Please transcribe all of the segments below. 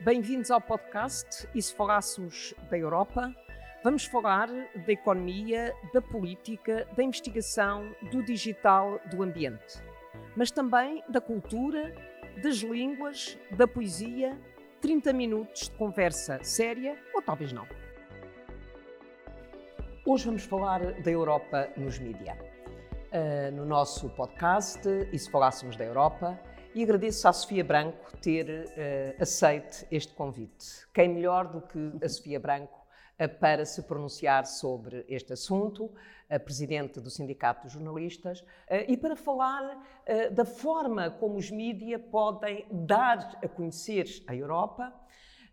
Bem-vindos ao podcast E se falássemos da Europa? Vamos falar da economia, da política, da investigação, do digital, do ambiente. Mas também da cultura, das línguas, da poesia. 30 minutos de conversa séria ou talvez não. Hoje vamos falar da Europa nos mídia. Uh, no nosso podcast, E se falássemos da Europa? E agradeço à Sofia Branco ter uh, aceito este convite. Quem melhor do que a Sofia Branco uh, para se pronunciar sobre este assunto, a presidente do Sindicato dos Jornalistas, uh, e para falar da forma como os mídias podem dar a conhecer a Europa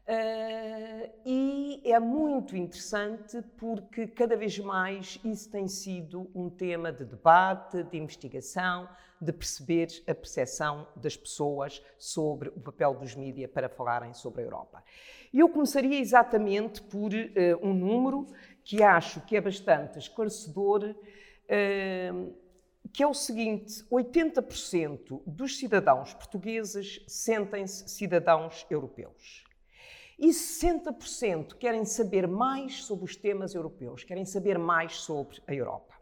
Uh, e é muito interessante porque cada vez mais isso tem sido um tema de debate, de investigação, de perceber a percepção das pessoas sobre o papel dos mídias para falarem sobre a Europa. Eu começaria exatamente por uh, um número que acho que é bastante esclarecedor, uh, que é o seguinte: 80% dos cidadãos portugueses sentem-se cidadãos europeus e 60% querem saber mais sobre os temas europeus, querem saber mais sobre a Europa.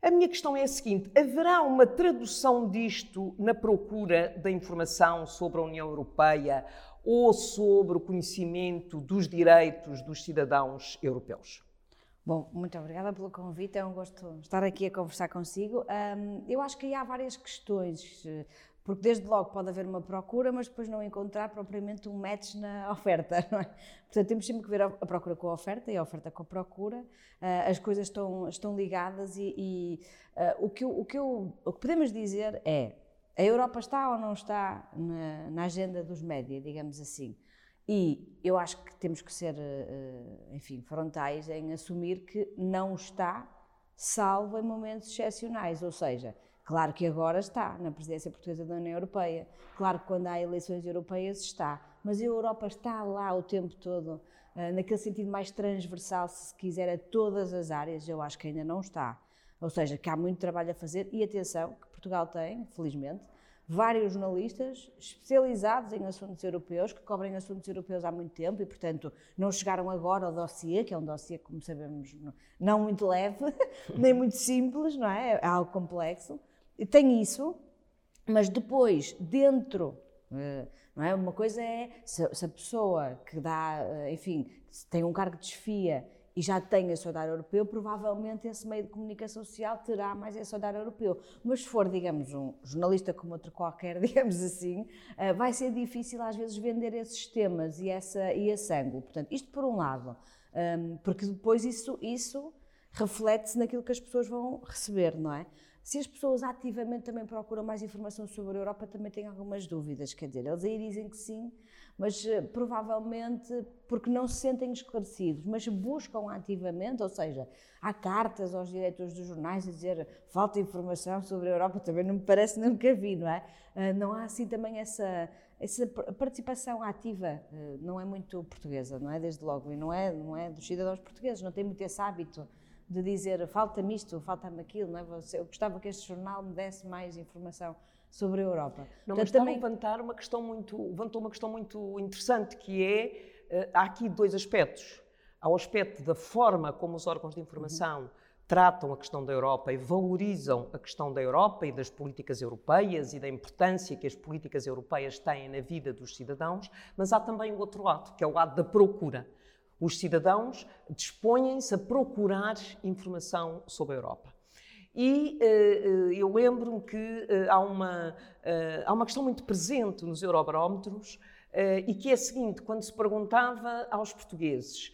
A minha questão é a seguinte: haverá uma tradução disto na procura da informação sobre a União Europeia ou sobre o conhecimento dos direitos dos cidadãos europeus? Bom, muito obrigada pelo convite, é um gosto estar aqui a conversar consigo. Eu acho que há várias questões porque desde logo pode haver uma procura, mas depois não encontrar propriamente um match na oferta, não é? Portanto, temos sempre que ver a procura com a oferta e a oferta com a procura. Uh, as coisas estão, estão ligadas e, e uh, o, que eu, o, que eu, o que podemos dizer é a Europa está ou não está na, na agenda dos média, digamos assim. E eu acho que temos que ser, uh, enfim, frontais em assumir que não está, salvo em momentos excepcionais, ou seja, Claro que agora está na presidência portuguesa da União Europeia, claro que quando há eleições europeias está, mas a Europa está lá o tempo todo, uh, naquele sentido mais transversal, se quiser, a todas as áreas, eu acho que ainda não está. Ou seja, que há muito trabalho a fazer e atenção, que Portugal tem, felizmente, vários jornalistas especializados em assuntos europeus, que cobrem assuntos europeus há muito tempo e, portanto, não chegaram agora ao dossiê, que é um dossiê, como sabemos, não muito leve, nem muito simples, não é? É algo complexo tem isso, mas depois, dentro, eh, não é? Uma coisa é se, a pessoa que dá, eh, enfim, tem um cargo de desfia e já tem esse olhar europeu, provavelmente esse meio de comunicação social terá mais esse olhar europeu. Mas se for, digamos, um jornalista como outro qualquer, digamos assim, eh, vai ser difícil às vezes vender esses temas e, essa, e esse ângulo. Portanto, isto por um lado, ehm, porque depois isso, isso reflete-se naquilo que as pessoas vão receber, não é? Se as pessoas ativamente também procuram mais informação sobre a Europa, também têm algumas dúvidas. Quer dizer, eles aí dizem que sim, mas uh, provavelmente porque não se sentem esclarecidos, mas buscam ativamente, ou seja, há cartas aos diretores dos jornais a dizer falta informação sobre a Europa, também não me parece, nunca vi, não é? Uh, não há assim também essa, essa participação ativa, uh, não é muito portuguesa, não é? Desde logo, e não é, não é dos cidadãos portugueses, não tem muito esse hábito de dizer falta-me isto, falta-me aquilo, não é? eu gostava que este jornal me desse mais informação sobre a Europa. Não, Portanto, mas também levantar uma questão muito, levantou uma questão muito interessante que é, uh, há aqui dois aspectos. Há o aspecto da forma como os órgãos de informação uhum. tratam a questão da Europa e valorizam a questão da Europa e das políticas europeias e da importância que as políticas europeias têm na vida dos cidadãos, mas há também o outro lado, que é o lado da procura. Os cidadãos dispõem-se a procurar informação sobre a Europa. E uh, eu lembro-me que uh, há, uma, uh, há uma questão muito presente nos eurobarómetros e que é a seguinte: quando se perguntava aos portugueses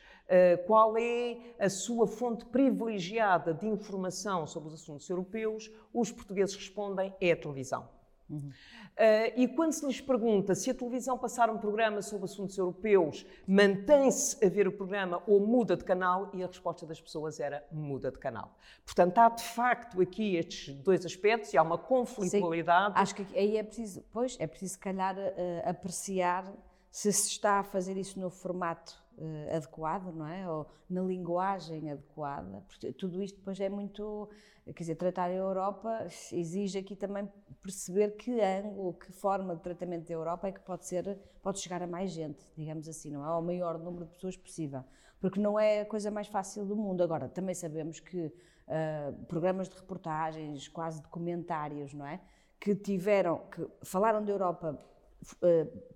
qual é a sua fonte privilegiada de informação sobre os assuntos europeus, os portugueses respondem é a televisão. Uhum. Uh, e quando se lhes pergunta se a televisão passar um programa sobre assuntos europeus, mantém-se a ver o programa ou muda de canal, e a resposta das pessoas era muda de canal. Portanto, há de facto aqui estes dois aspectos e há uma conflitualidade. Sim, acho que aí é preciso, pois, é preciso, se calhar, uh, apreciar se se está a fazer isso no formato uh, adequado, não é? Ou na linguagem adequada. Porque tudo isto depois é muito. Quer dizer, tratar a Europa exige aqui também perceber que ângulo, que forma de tratamento da Europa é que pode ser, pode chegar a mais gente, digamos assim, não é? Ao maior número de pessoas possível. Porque não é a coisa mais fácil do mundo. Agora, também sabemos que uh, programas de reportagens, quase documentários, não é? Que tiveram, que falaram da Europa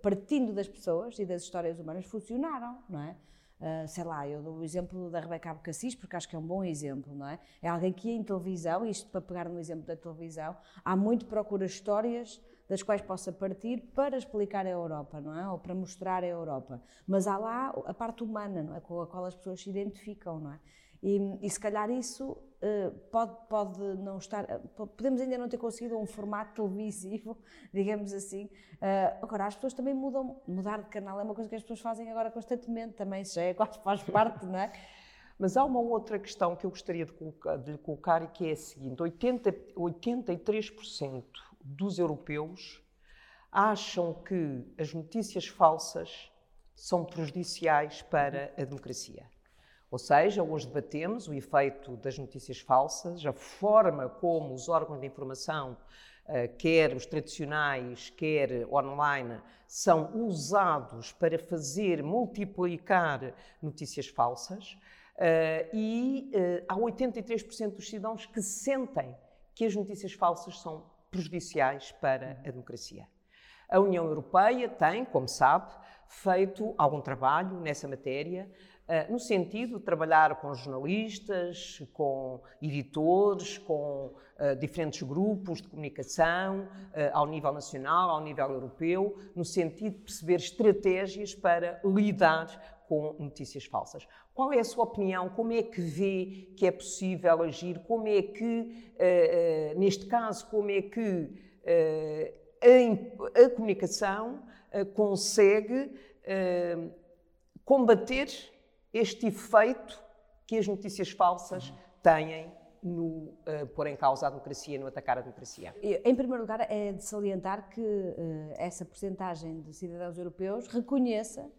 partindo das pessoas e das histórias humanas, funcionaram, não é? Uh, sei lá, eu dou o exemplo da Rebeca Abcacis, porque acho que é um bom exemplo, não é? É alguém que em televisão, isto para pegar no exemplo da televisão, há muito procura histórias das quais possa partir para explicar a Europa, não é? Ou para mostrar a Europa. Mas há lá a parte humana, não é? Com a qual as pessoas se identificam, não é? E, e se calhar isso uh, pode, pode não estar. Uh, podemos ainda não ter conseguido um formato televisivo, digamos assim. Uh, agora, as pessoas também mudam. Mudar de canal é uma coisa que as pessoas fazem agora constantemente, também já é, quase faz parte, não é? Mas há uma outra questão que eu gostaria de, colocar, de lhe colocar e que é a seguinte: 80, 83% dos europeus acham que as notícias falsas são prejudiciais para a democracia. Ou seja, hoje debatemos o efeito das notícias falsas, a forma como os órgãos de informação, eh, quer os tradicionais, quer online, são usados para fazer multiplicar notícias falsas. Eh, e eh, há 83% dos cidadãos que sentem que as notícias falsas são prejudiciais para a democracia. A União Europeia tem, como sabe, feito algum trabalho nessa matéria. Eh, no sentido de trabalhar com jornalistas, com editores, com uh, diferentes grupos de comunicação, uh, ao nível nacional, ao nível europeu, no sentido de perceber estratégias para lidar com notícias falsas. Qual é a sua opinião? Como é que vê que é possível agir? Como é que, neste caso, como é que a, comunicação consegue combater este efeito que as notícias falsas têm no uh, pôr em causa a democracia, no atacar a democracia? Em primeiro lugar, é de salientar que uh, essa porcentagem de cidadãos europeus reconheça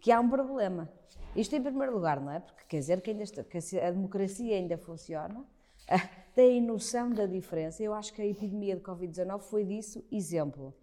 que há um problema. Isto em primeiro lugar, não é? Porque quer dizer que, ainda está, que a democracia ainda funciona, tem noção da diferença. Eu acho que a epidemia de Covid-19 foi disso exemplo.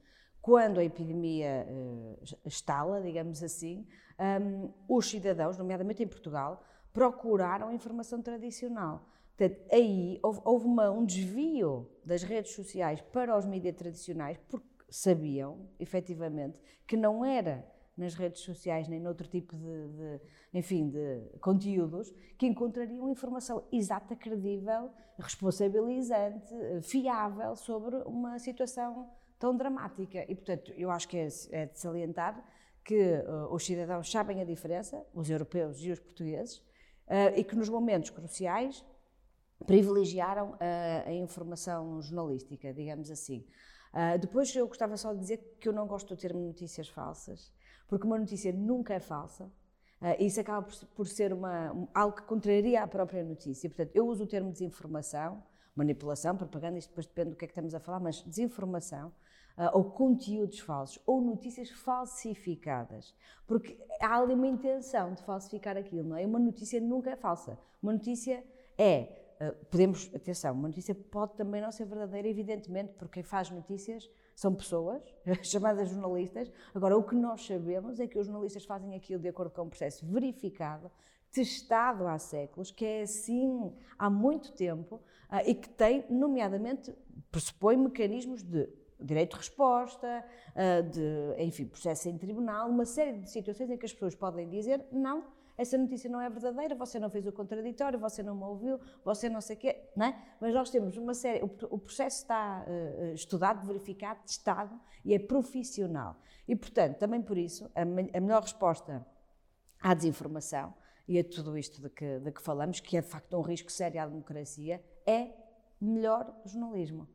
Quando a epidemia uh, estala, digamos assim, um, os cidadãos, nomeadamente em Portugal, procuraram informação tradicional. Portanto, aí houve, uma, um desvio das redes sociais para os mídias tradicionais, porque sabiam, efetivamente, que não era nas redes sociais nem noutro tipo de, de, enfim, de conteúdos que encontrariam informação exata, credível, responsabilizante, fiável sobre uma situação tão dramática. E, portanto, eu acho que é, é de salientar que uh, os cidadãos sabem a diferença, os europeus e os portugueses, uh, e que nos momentos cruciais privilegiaram a, a informação jornalística, digamos assim. Uh, depois eu gostava só de dizer que eu não gosto do termo notícias falsas, porque uma notícia nunca é falsa, uh, isso acaba por, por ser uma, um, algo que contraria a própria notícia. Portanto, eu uso o termo desinformação, manipulação, propaganda, isto depois depende do que é que estamos a falar, mas desinformação ou conteúdos falsos, ou notícias falsificadas. Porque há ali uma intenção de falsificar aquilo, não é? Uma notícia nunca é falsa. Uma notícia é. Uh, podemos, atenção, uma notícia pode também não ser verdadeira, evidentemente, porque quem faz notícias são pessoas, chamadas jornalistas. Agora, o que nós sabemos é que os jornalistas fazem aquilo de acordo com um processo verificado, testado há séculos, que é assim há muito tempo uh, e que tem, nomeadamente, pressupõe mecanismos de direito de resposta, ah, de, enfim, processo em tribunal, uma série de situações em que as pessoas podem dizer não, essa notícia não é verdadeira, você não fez o contraditório, você não me ouviu, você não sei o quê, não é? Mas nós temos uma série, o, processo está uh, estudado, verificado, testado e é profissional. E, portanto, também por isso, a, a melhor resposta à desinformação e a tudo isto de que, de que falamos, que é de facto um risco sério à democracia, é melhor jornalismo.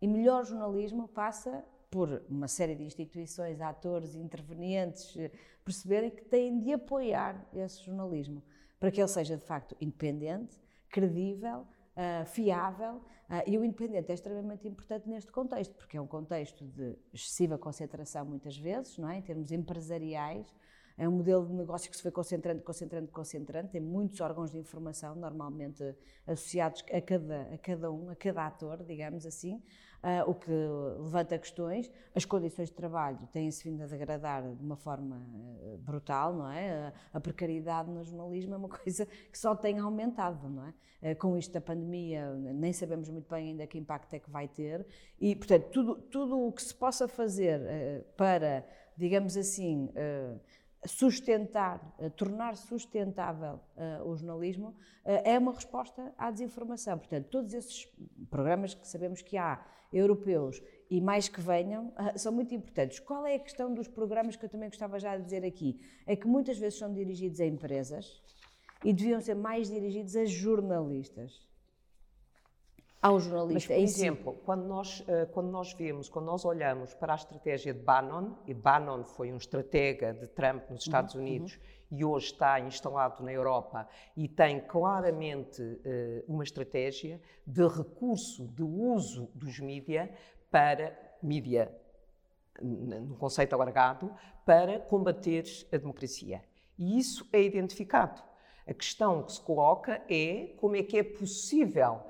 E melhor jornalismo passa por uma série de instituições, atores, intervenientes, eh, perceberem que têm de apoiar esse jornalismo, para que ele seja de facto independente, credível, uh, fiável, uh, e o independente é extremamente importante neste contexto, porque é um contexto de excessiva concentração, muitas vezes, não é? em termos empresariais, é um modelo de negócio que se foi concentrando, concentrando, concentrando. Tem muitos órgãos de informação, normalmente associados a cada, a cada um, a cada ator, digamos assim, uh, o que levanta questões. As condições de trabalho têm-se vindo a degradar de uma forma uh, brutal, não é? A, a, precariedade no jornalismo é uma coisa que só tem aumentado, não é? Uh, com isto da pandemia, nem sabemos muito bem ainda que impacto é que vai ter. E, portanto, tudo, tudo o que se possa fazer para, digamos assim, sustentar, uh, tornar sustentável uh, o jornalismo, uh, é uma resposta à desinformação. Portanto, todos esses programas que sabemos que há, europeus e mais que venham, são muito importantes. Qual é a questão dos programas que eu também gostava já de dizer aqui? É que muitas vezes são dirigidos a empresas e deviam ser mais dirigidos a jornalistas ao jornalista. Mas, por exemplo, quando nós, eh, quando nós vemos, quando nós olhamos para a estratégia de Bannon, e Bannon foi um estratega de Trump nos Estados uhum, Unidos uhum. e hoje está instalado na Europa e tem claramente uh, uma estratégia de recurso, de uso dos mídia para mídia no conceito alargado, para combater a democracia. E isso é identificado. A questão que se coloca é como é que é possível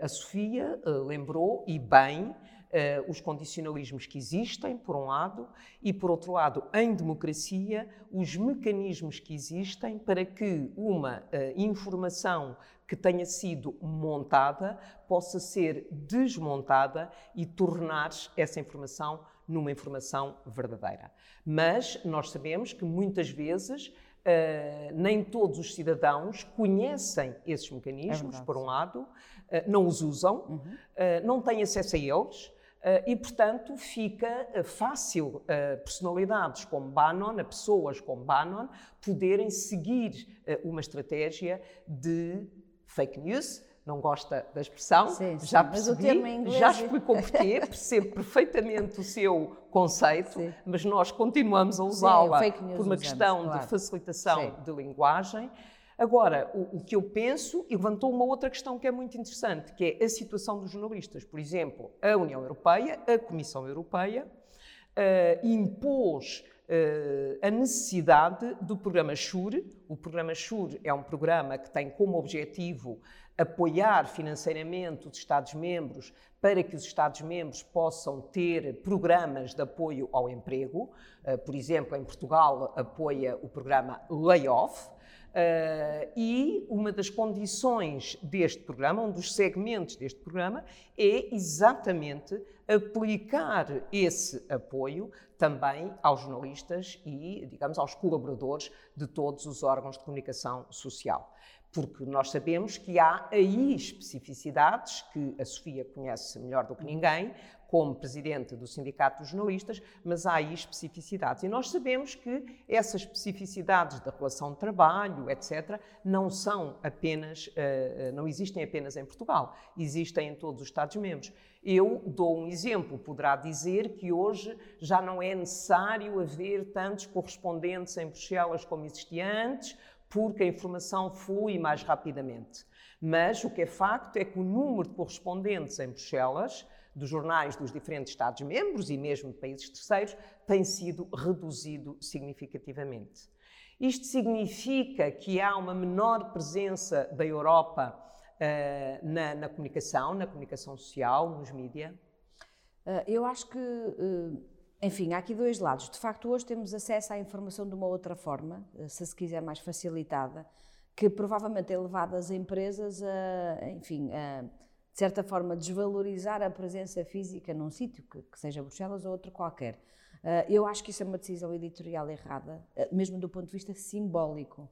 a Sofia eh, lembrou, e bem, eh, os condicionalismos que existem, por um lado, e por outro lado, em democracia, os mecanismos que existem para que uma informação que tenha sido montada possa ser desmontada e tornar essa informação numa informação verdadeira. Mas nós sabemos que muitas vezes Uh, nem todos os cidadãos conhecem esses mecanismos, é por um lado, uh, não os usam, uhum. uh, não têm acesso a eles. e, portanto, fica fácil personalidades como Bannon, a pessoas como Bannon, poderem seguir uma estratégia de fake news, não gosta da expressão, sim, sim. já percebi, inglês... já explicou porquê, percebo perfeitamente o seu conceito, sim. mas nós continuamos a usá-la por uma usamos, questão claro. de facilitação de linguagem. Agora, o, o, que eu penso, levantou uma outra questão que é muito interessante, que é a situação dos jornalistas. Por exemplo, a União Europeia, a Comissão Europeia, uh, impôs uh, a necessidade do programa SURE. O programa SURE é um programa que tem como objetivo apoiar financeiramente os Estados-membros para que os Estados-membros possam ter programas de apoio ao emprego. Uh, por exemplo, em Portugal apoia o programa Layoff. Uh, e uma das condições deste programa, um dos segmentos deste programa, é exatamente aplicar esse apoio também aos jornalistas e, digamos, aos colaboradores de todos os órgãos de comunicação social. Porque nós sabemos que há aí especificidades que a Sofia conhece melhor do que ninguém, como presidente do Sindicato dos Jornalistas, mas há aí especificidades. E nós sabemos que essas especificidades da relação de trabalho, etc., não são apenas, eh, eh, não existem apenas em Portugal, existem em todos os Estados-membros. Eu dou um exemplo, poderá dizer que hoje já não é necessário haver tantos correspondentes em Bruxelas como existia antes, porque a informação flui mais rapidamente. Mas o que é facto é que o número de correspondentes em Bruxelas, dos jornais dos diferentes Estados-membros e mesmo de países terceiros, tem sido reduzido significativamente. Isto significa que há uma menor presença da Europa uh, na, na, comunicação, na comunicação social, nos mídias? Uh, eu acho que uh enfim, há aqui dois lados. De facto, hoje temos acesso à informação de uma outra forma, eh, se se quiser mais facilitada, que provavelmente é levada as empresas a, enfim, a, de certa forma, desvalorizar a presença física num sítio, que, que, seja Bruxelas ou outro qualquer. Uh, eu acho que isso é uma decisão editorial errada, uh, mesmo do ponto de vista simbólico.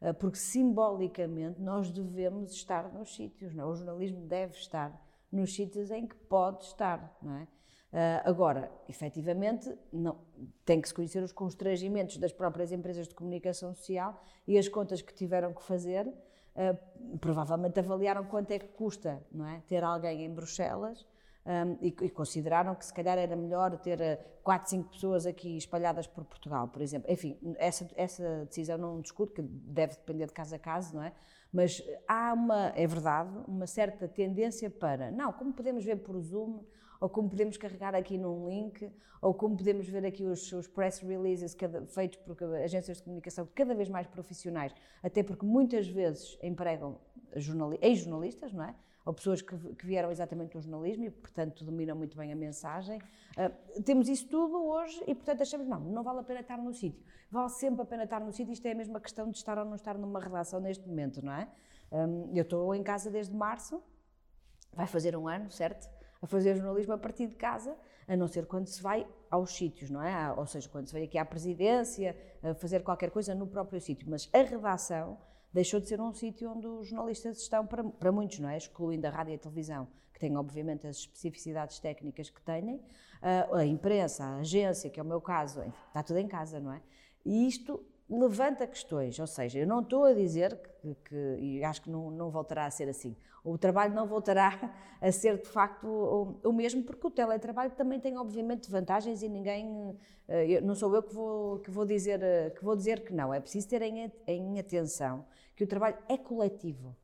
Uh, porque simbolicamente nós devemos estar nos sítios, não é? o jornalismo deve estar nos sítios em que pode estar, não é? Uh, agora, efetivamente, não, tem que se conhecer os constrangimentos das próprias empresas de comunicação social e as contas que tiveram que fazer. Uh, provavelmente avaliaram quanto é que custa não é? ter alguém em Bruxelas um, e, e, consideraram que se calhar era melhor ter 4, 5 pessoas aqui espalhadas por Portugal, por exemplo. Enfim, essa, essa decisão não discuto, que deve depender de caso a caso, não é? Mas há uma, é verdade, uma certa tendência para, não, como podemos ver por Zoom, ou como podemos carregar aqui num link, ou como podemos ver aqui os, os press releases cada, feitos por agências de comunicação cada vez mais profissionais, até porque muitas vezes empregam ex-jornalistas, não é? ou pessoas que, que, vieram exatamente do jornalismo e, portanto, dominam muito bem a mensagem. Uh, temos isso tudo hoje e, portanto, achamos, não, não vale a pena estar no sítio. Vale sempre a pena estar no sítio, isto é a mesma questão de estar ou não estar numa redação neste momento, não é? Um, eu estou em casa desde março, vai fazer um ano, certo? A fazer jornalismo a partir de casa, a não ser quando se vai aos sítios, não é? Ou seja, quando se vai aqui à presidência, a fazer qualquer coisa no próprio sítio. Mas a redação deixou de ser um sítio onde os jornalistas estão, para, para muitos, não é? Excluindo a rádio e a televisão, que têm obviamente as especificidades técnicas que têm, a imprensa, a agência, que é o meu caso, enfim, está tudo em casa, não é? E isto levanta questões, ou seja, eu não estou a dizer que, que e acho que não, não, voltará a ser assim, o trabalho não voltará a ser de facto o, o, mesmo, porque o teletrabalho também tem obviamente vantagens e ninguém, eh, não sou eu que vou, que vou, dizer, eh, que, vou dizer que não, é preciso ter em, em atenção que o trabalho é coletivo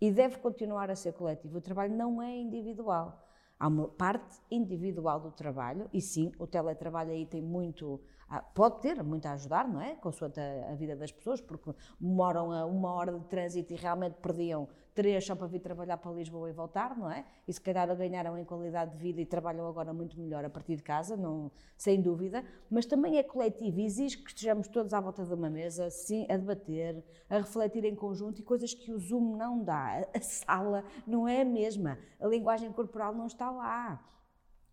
e deve continuar a ser coletivo, o trabalho não é individual. Há uma parte individual do trabalho, e sim, o teletrabalho aí tem muito ah, pode ter muito a ajudar, não é? Consoante a, a vida das pessoas, porque moram a uma hora de trânsito e realmente perdiam três só para vir trabalhar para Lisboa e voltar, não é? E se calhar ganharam em qualidade de vida e trabalham agora muito melhor a partir de casa, não, sem dúvida, mas também é coletivo e exige que estejamos todos à volta de uma mesa, sim, a debater, a refletir em conjunto e coisas que o Zoom não dá. A sala não é a mesma, a linguagem corporal não está lá.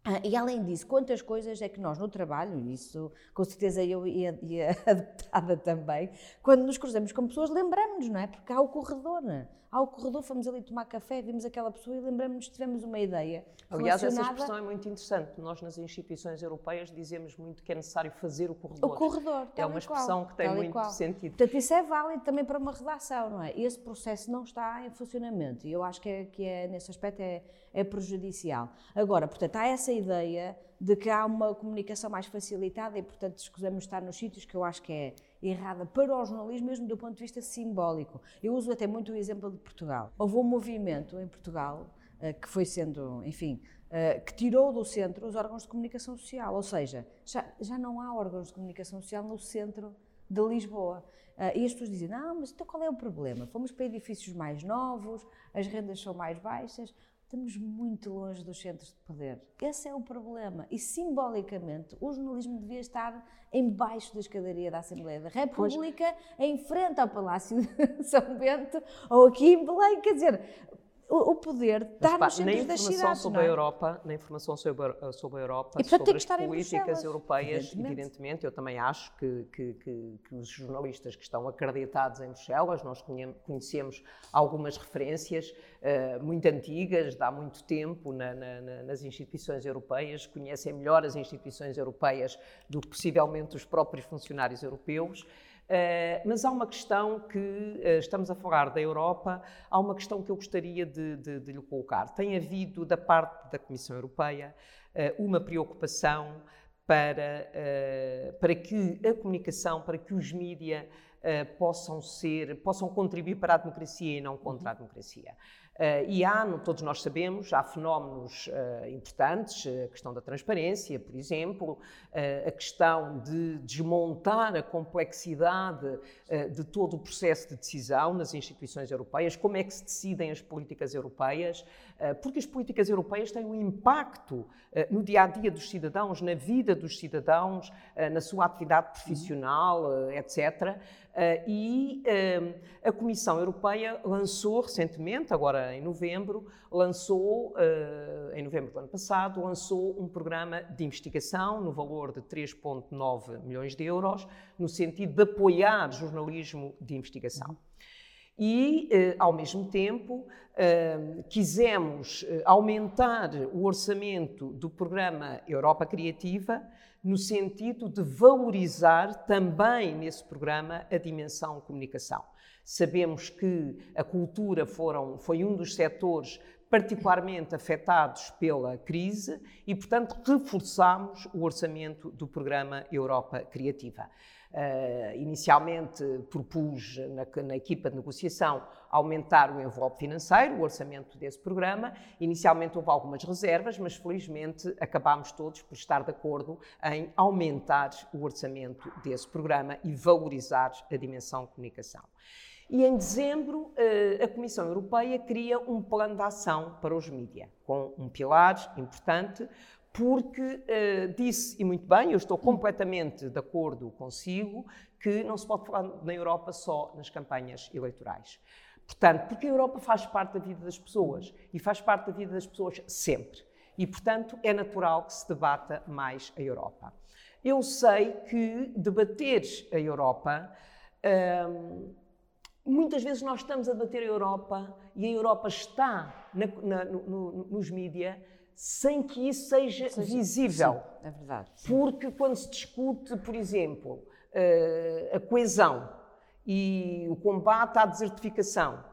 Ah, e além disso, quantas coisas é que nós no trabalho, isso com certeza eu e a, e a deputada também, quando nos cruzamos com pessoas, lembramos-nos, não é? Porque há o corredor. Há o corredor, fomos ali tomar café, vimos aquela pessoa e lembramos-nos, tivemos uma ideia. Aliás, relacionada... essa expressão é muito interessante. Nós, nas instituições europeias, dizemos muito que é necessário fazer o corredor. O corredor, É uma expressão qual, que tem muito qual. sentido. Portanto, isso é válido também para uma redação, não é? Esse processo não está em funcionamento e eu acho que, é, que é, nesse aspecto é, é prejudicial. Agora, portanto, há essa ideia de que há uma comunicação mais facilitada e, portanto, escusamos estar nos sítios que eu acho que é errada para o jornalismo, mesmo do ponto de vista simbólico. Eu uso até muito o exemplo de Portugal. Houve um movimento em Portugal uh, que foi sendo, enfim, uh, que tirou do centro os órgãos de comunicação social, ou seja, já, já não há órgãos de comunicação social no centro de Lisboa. Uh, e as pessoas dizem, não, mas então qual é o problema? Fomos para edifícios mais novos, as rendas são mais baixas estamos muito longe dos centros de poder. Esse é o problema. E simbolicamente, o jornalismo devia estar embaixo da escadaria da Assembleia da República, pois. em frente ao Palácio de São Bento, ou aqui em Belém. Quer dizer, o, poder está nos centros das cidades. Sobre é? a Europa, na informação sobre, sobre a Europa, e, portanto, sobre as políticas europeias, evidentemente. evidentemente. eu também acho que, que, que, que, os jornalistas que estão acreditados em Bruxelas, nós conhecemos algumas referências uh, muito antigas, de há muito tempo, na, na, nas instituições europeias, conhecem melhor as instituições europeias do que possivelmente os próprios funcionários europeus. Uh, mas há uma questão que uh, estamos a falar da Europa, há uma questão que eu gostaria de, de, de lhe colocar. Tem havido, da parte da Comissão Europeia, uh, uma preocupação para, para que a comunicação, para que os mídias possam ser, possam contribuir para a democracia e não contra a democracia. Uh, e há, todos nós sabemos, há fenómenos uh, importantes, a questão da transparência, por exemplo, uh, a questão de desmontar a complexidade de todo o processo de decisão nas instituições europeias, como é que se decidem as políticas europeias, porque as políticas europeias têm um impacto no dia a dia dos cidadãos, na vida dos cidadãos, na sua atividade profissional, etc. Uh, e uh, a Comissão Europeia lançou recentemente, agora em novembro, lançou, uh, em novembro do ano passado, lançou um programa de investigação no valor de 3,9 milhões de euros, no sentido de apoiar jornalismo de investigação. E, ao mesmo tempo, quisemos aumentar o orçamento do programa Europa Criativa, no sentido de valorizar também nesse programa a dimensão comunicação. Sabemos que a cultura foram, foi um dos setores particularmente afetados pela crise e, portanto, reforçamos o orçamento do programa Europa Criativa. Uh, inicialmente propus na, na, equipa de negociação aumentar o envelope financeiro, o orçamento desse programa. Inicialmente houve algumas reservas, mas felizmente acabámos todos por estar de acordo em aumentar o orçamento desse programa e valorizar a dimensão comunicação. E em dezembro, uh, a Comissão Europeia cria um plano de ação para os mídias, com um pilar importante, porque uh, disse, e muito bem, eu estou completamente de acordo consigo, que não se pode falar na Europa só nas campanhas eleitorais. Portanto, porque a Europa faz parte da vida das pessoas e faz parte da vida das pessoas sempre. E, portanto, é natural que se debata mais a Europa. Eu sei que debater a Europa. Um, muitas vezes nós estamos a debater a Europa e a Europa está na, na, no, no, nos mídias sem que isso seja, seja visível. Sim, é verdade. Sim. Porque quando se discute, por exemplo, eh, a coesão e o combate à desertificação,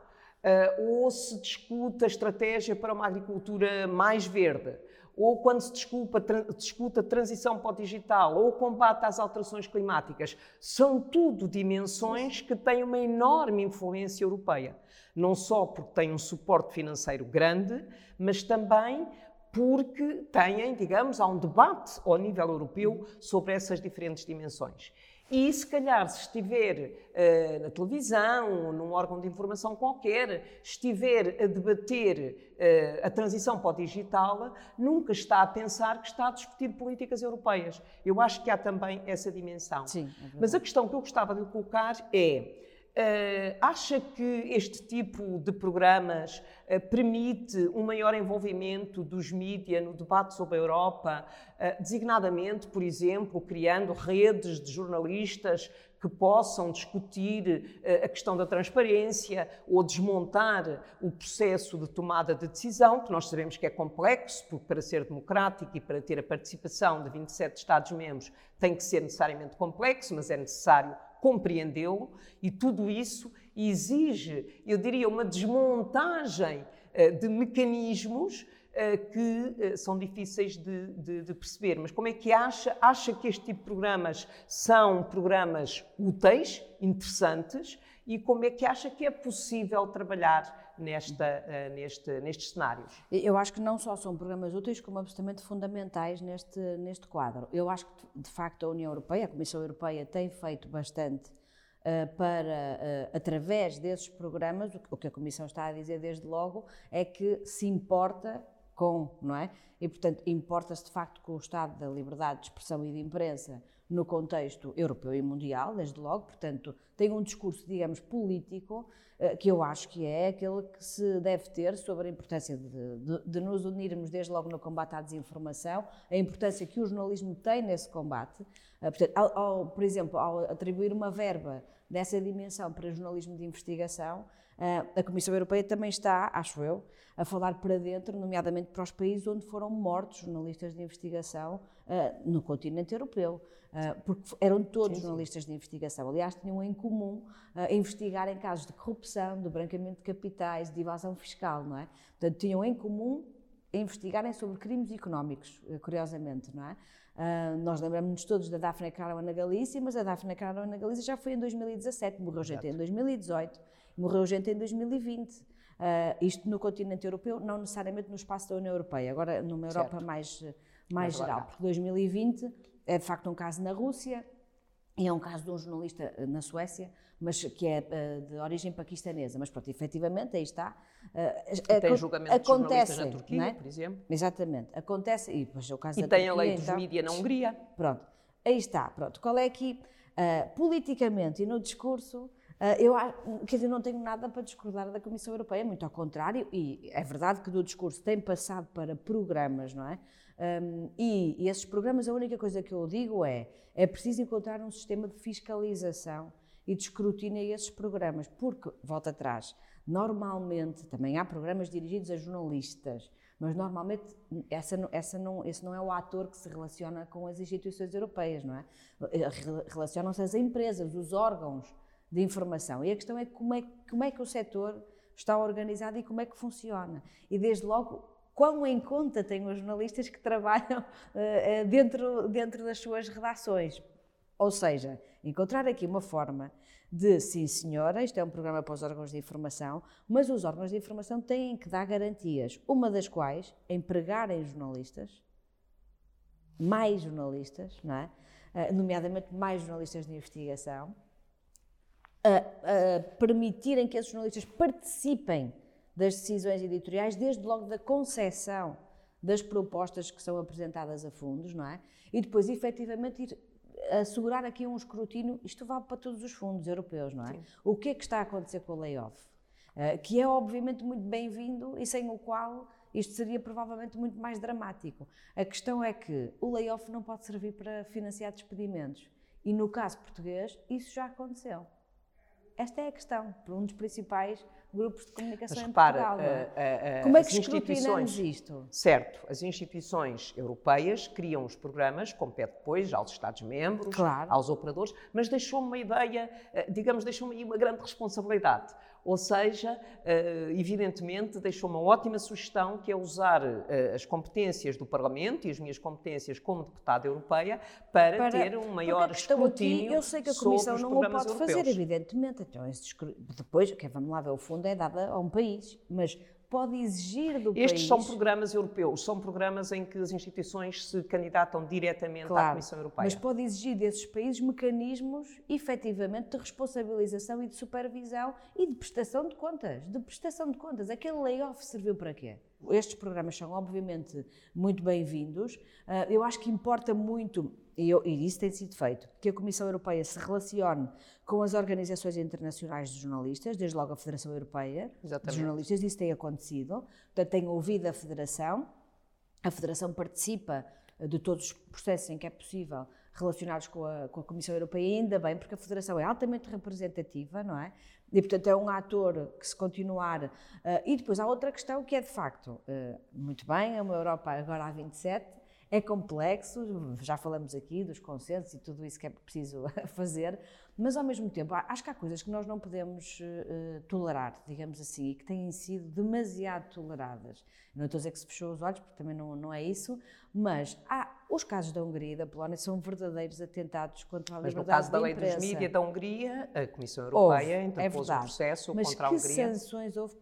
eh, ou se discute a estratégia para uma agricultura mais verde, ou quando se discute a transição para o digital, ou o combate às alterações climáticas, são tudo dimensões que têm uma enorme influência europeia. Não só porque têm um suporte financeiro grande, mas também porque têm, digamos, há um debate ao nível europeu sobre essas diferentes dimensões. E se calhar, se estiver uh, na televisão ou num órgão de informação qualquer, estiver a debater uh, a transição para o digital, nunca está a pensar que está a discutir políticas europeias. Eu acho que há também essa dimensão. Sim, é Mas a questão que eu gostava de colocar é Uh, acha que este tipo de programas uh, permite um maior envolvimento dos mídias no debate sobre a Europa, uh, designadamente, por exemplo, criando redes de jornalistas que possam discutir a questão da transparência ou desmontar o processo de tomada de decisão, que nós sabemos que é complexo, porque para ser democrático e para ter a participação de 27 Estados-membros tem que ser necessariamente complexo, mas é necessário compreendê-lo e tudo isso exige, eu diria, uma desmontagem uh, de mecanismos uh, que uh, são difíceis de, de, de, perceber. Mas como é que acha? Acha que este tipo de programas são programas úteis, interessantes? E como é que acha que é possível trabalhar nesta, neste, nestes cenários? Eu acho que não só são programas úteis, como absolutamente fundamentais neste, neste quadro. Eu acho que, de facto, a União Europeia, a Comissão Europeia, tem feito bastante Uh, para, uh, através desses programas, o que a Comissão está a dizer desde logo é que se importa com, não é? E, portanto, importa-se de facto com o Estado da liberdade de expressão e de imprensa no contexto europeu e mundial, desde logo, portanto, tem um discurso, digamos, político, uh, que eu acho que é aquele que se deve ter sobre a importância de, de, de, nos unirmos desde logo no combate à desinformação, a importância que o jornalismo tem nesse combate. portanto, ao, ao, por exemplo, ao atribuir uma verba dessa dimensão para jornalismo de investigação, a Comissão Europeia também está, acho eu, a falar para dentro, nomeadamente para os países onde foram mortos jornalistas de investigação no continente europeu. porque eram todos sim, jornalistas sim. de investigação. Aliás, tinham em comum investigar em casos de corrupção, de branqueamento de capitais, de evasão fiscal, não é? Portanto, tinham em comum investigarem sobre crimes económicos, curiosamente, não é? Uh, nós lembramos-nos todos da Daphne Caruana na Galícia, mas a Daphne Caruana na Galícia já foi em 2017, morreu gente em 2018, morreu gente em 2020. Uh, ah, isto no continente europeu, não necessariamente no espaço da União Europeia, agora numa Europa certo. mais, mais geral, porque 2020 é de facto um caso na Rússia e é um caso de um jornalista na Suécia mas que é uh, de origem paquistanesa. Mas pronto, efetivamente, aí está. Uh, tem julgamento acontece, de na Turquia, é? por exemplo. Exatamente, acontece. E, pois, é o caso e da tem Turquia, a lei dos então, mídia na Hungria. Pronto, aí está. Pronto, qual é aqui, uh, politicamente e no discurso, eu quer dizer, não tenho nada para discordar da Comissão Europeia, muito ao contrário, e é verdade que do discurso tem passado para programas, não é? E, e, esses programas, a única coisa que eu digo é: é preciso encontrar um sistema de fiscalização e de escrutínio a esses programas, porque, volta atrás, normalmente também há programas dirigidos a jornalistas, mas normalmente essa, essa não, esse não é o ator que se relaciona com as instituições europeias, não é? Relacionam-se as empresas, os órgãos de informação. E a questão é como é, como é que o setor está organizado e como é que funciona. E desde logo, quão em conta têm os jornalistas que trabalham uh, dentro, dentro das suas redações. Ou seja, encontrar aqui uma forma de, sim senhora, isto é um programa para os órgãos de informação, mas os órgãos de informação têm que dar garantias, uma das quais empregarem jornalistas, mais jornalistas, não é? Uh, nomeadamente mais jornalistas de investigação, a, a permitirem que esses jornalistas participem das decisões editoriais, desde logo da concepção das propostas que são apresentadas a fundos, não é? E depois, efetivamente, ir assegurar aqui um escrutínio, isto vale para todos os fundos europeus, não é? Sim. O que é que está a acontecer com o layoff? Uh, que é obviamente muito bem-vindo e sem o qual isto seria provavelmente muito mais dramático. A questão é que o layoff não pode servir para financiar despedimentos. E no caso português, isso já aconteceu. Esta é a questão, por um dos principais grupos de comunicação Mas, em repara, Portugal. É? Como é que escrutinamos isto? Certo, as instituições europeias criam os programas, compete depois aos Estados-membros, claro. aos operadores, mas deixou-me uma ideia, eh, digamos, deixou-me aí uma grande responsabilidade. Ou seja, eh, evidentemente, deixou uma ótima sugestão que é usar eh, as competências do Parlamento e as minhas competências como deputada europeia para, para ter um maior escrutínio aqui, Eu sei que a Comissão não o pode europeus. fazer, evidentemente. Então, depois, okay, vamos lá ver, o fundo é dado a um país, mas pode exigir do Estes país... Estes são programas europeus, são programas em que as instituições se candidatam diretamente claro, à Comissão Europeia. Mas pode exigir desses países mecanismos, efetivamente, de responsabilização e de supervisão e de prestação de contas. De prestação de contas. Aquele layoff serviu para quê? Estes programas são, obviamente, muito bem-vindos. Ah, eu acho que importa muito e, e, isso tem sido feito, que a Comissão Europeia se relacione com as organizações internacionais de jornalistas, desde logo a Federação Europeia Exatamente. de Jornalistas, isso tem acontecido. Portanto, tem ouvido a Federação, a Federação participa eh, de todos os processos em que é possível relacionados com a, com a Comissão Europeia, e ainda bem, porque a Federação é altamente representativa, não é? E, portanto, é um ator que se continuar. Uh, e depois há outra questão que é, de facto, uh, muito bem, é uma Europa agora há 27, é complexo, já falamos aqui dos consensos e tudo isso que é preciso fazer, mas ao mesmo tempo acho que há coisas que nós não podemos uh, tolerar, digamos assim, e que têm sido demasiado toleradas. Não estou a dizer que se fechou os olhos, porque também não, não é isso, mas há, os casos da Hungria e da Polónia são verdadeiros atentados contra a liberdade Mas no caso da lei dos mídia da Hungria, a Comissão Europeia houve, interpôs é um processo mas contra a Hungria. Mas que sanções houve?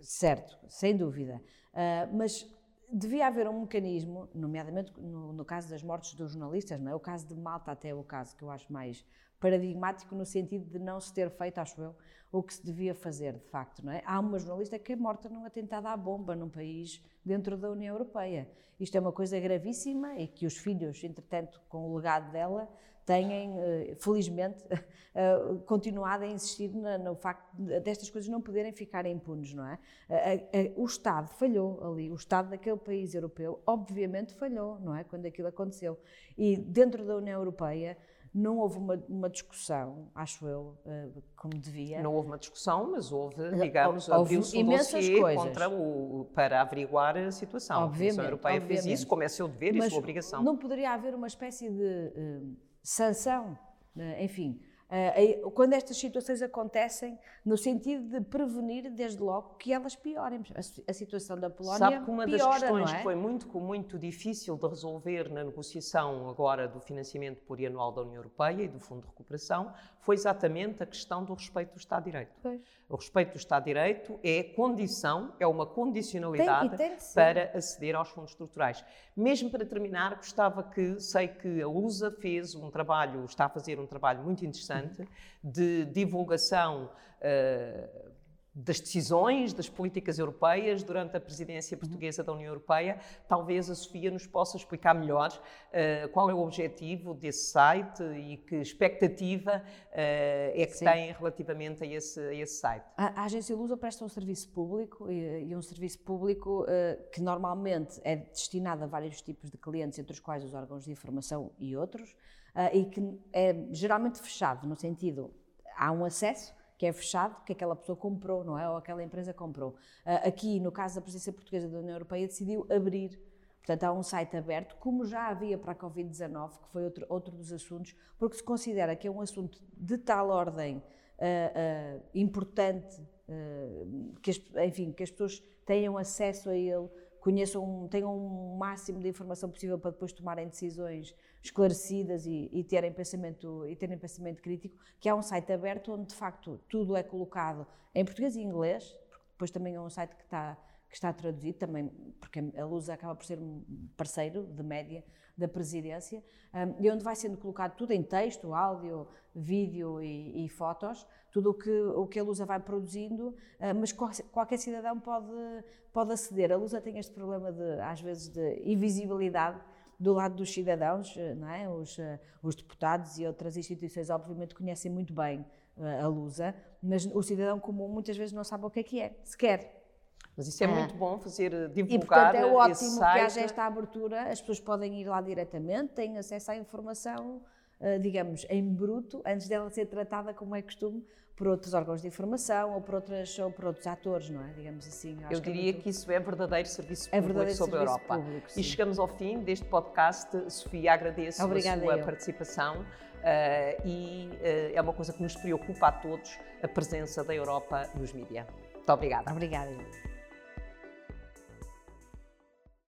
Certo, sem dúvida. Uh, mas devia haver um mecanismo, nomeadamente no, no, caso das mortes dos jornalistas, não é? o caso de Malta até é o caso que eu acho mais paradigmático no sentido de não se ter feito, acho eu, o que se devia fazer, de facto, não é? Há uma jornalista que é morta num atentado à bomba num país dentro da União Europeia. Isto é uma coisa gravíssima e que os filhos, entretanto, com o legado dela, têm, eh, felizmente, eh, continuado a insistir no facto destas coisas não poderem ficar impunes, não é? O Estado falhou ali, o Estado daquele país europeu, obviamente falhou, não é? Quando aquilo aconteceu. E dentro da União Europeia, não houve uma, uma, discussão, acho eu, eh, como devia. Não houve uma discussão, mas houve, digamos, abriu-se um dossiê contra o, para averiguar a situação. Obviamente, a Comissão Europeia obviamente. fez isso, como é seu dever mas e sua obrigação. Não poderia haver uma espécie de uh, sanção, uh, enfim, quando estas situações acontecem, no sentido de prevenir, desde logo, que elas piorem. A, a situação da Polónia Sabe que uma piora, das questões é? que foi muito, muito difícil de resolver na negociação agora do financiamento plurianual da União Europeia e do Fundo de Recuperação foi exatamente a questão do respeito do Estado de Direito. Pois. O respeito do Estado de Direito é condição, é uma condicionalidade tem, tem para aceder aos fundos estruturais. Mesmo para terminar, gostava que, sei que a USA fez um trabalho, está a fazer um trabalho muito interessante uhum. de divulgação uh, das decisões, das políticas europeias durante a presidência uhum. portuguesa da União Europeia. Talvez a Sofia nos possa explicar melhor uh, qual é o objetivo desse site e que expectativa uh, é que Sim. tem relativamente a esse, a esse site. A, a, Agência Lusa presta um serviço público e, e um serviço público uh, que normalmente é destinado a vários tipos de clientes, entre os quais os órgãos de informação e outros, e que é geralmente fechado, no sentido, há um acesso que é fechado, que aquela pessoa comprou, não é? Ou aquela empresa comprou. Uh, aqui, no caso da presidência portuguesa da União Europeia, decidiu abrir. Portanto, há um site aberto, como já havia para a Covid-19, que foi outro, outro dos assuntos, porque se considera que é um assunto de tal ordem uh, uh, importante que as, enfim, que as pessoas tenham acesso a ele, conheçam, tenham o um máximo de informação possível para depois tomarem decisões esclarecidas e, e, terem pensamento e terem pensamento crítico, que é um site aberto onde de facto tudo é colocado em português e inglês, porque depois também é um site que está que está traduzido também, porque a Lusa acaba por ser um parceiro de média da presidência, um, e onde vai sendo colocado tudo em texto, áudio, vídeo e, e fotos, tudo o que, o que a Lusa vai produzindo, uh, mas qualquer cidadão pode, pode aceder. A Lusa tem este problema, de, às vezes, de invisibilidade do lado dos cidadãos, eh, não é? os, uh, os deputados e outras instituições, obviamente, conhecem muito bem uh, a Lusa, mas o cidadão comum muitas vezes não sabe o que é que é, sequer. Mas isso é, é, muito bom fazer divulgar E portanto é ótimo que haja esta abertura, as pessoas podem ir lá diretamente, têm acesso à informação, digamos, em bruto, antes dela ser tratada como é costume por outros órgãos de informação ou por, outras, ou por outros atores, não é? Digamos assim. Eu diria que, é muito... que, isso é verdadeiro serviço público é verdadeiro sobre a Europa. Público, e chegamos ao fim deste podcast. Sofia, agradeço Obrigada a sua eu. participação. Uh, e uh, é uma coisa que nos preocupa a todos, a presença da Europa nos mídias. Muito obrigada. Obrigada.